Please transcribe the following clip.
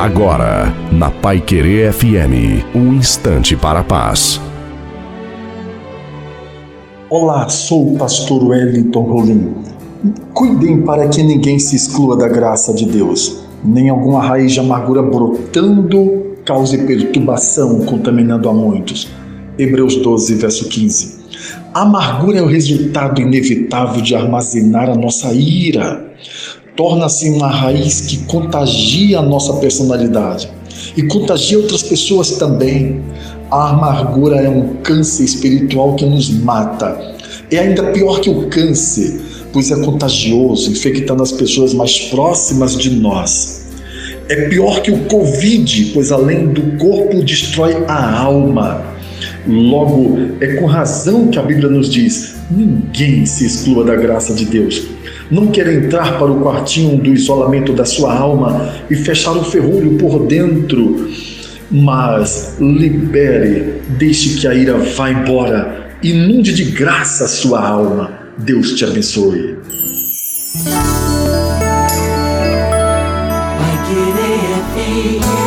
Agora, na Pai Querer FM, um instante para a paz. Olá, sou o pastor Wellington Rolim. Cuidem para que ninguém se exclua da graça de Deus, nem alguma raiz de amargura brotando cause perturbação, contaminando a muitos. Hebreus 12, verso 15. A amargura é o resultado inevitável de armazenar a nossa ira torna-se uma raiz que contagia a nossa personalidade e contagia outras pessoas também. A amargura é um câncer espiritual que nos mata. É ainda pior que o câncer, pois é contagioso, infectando as pessoas mais próximas de nós. É pior que o Covid, pois além do corpo destrói a alma. Logo, é com razão que a Bíblia nos diz: ninguém se exclua da graça de Deus não quer entrar para o quartinho do isolamento da sua alma e fechar o ferrolho por dentro, mas libere, deixe que a ira vá embora, inunde de graça a sua alma. Deus te abençoe. Vai querer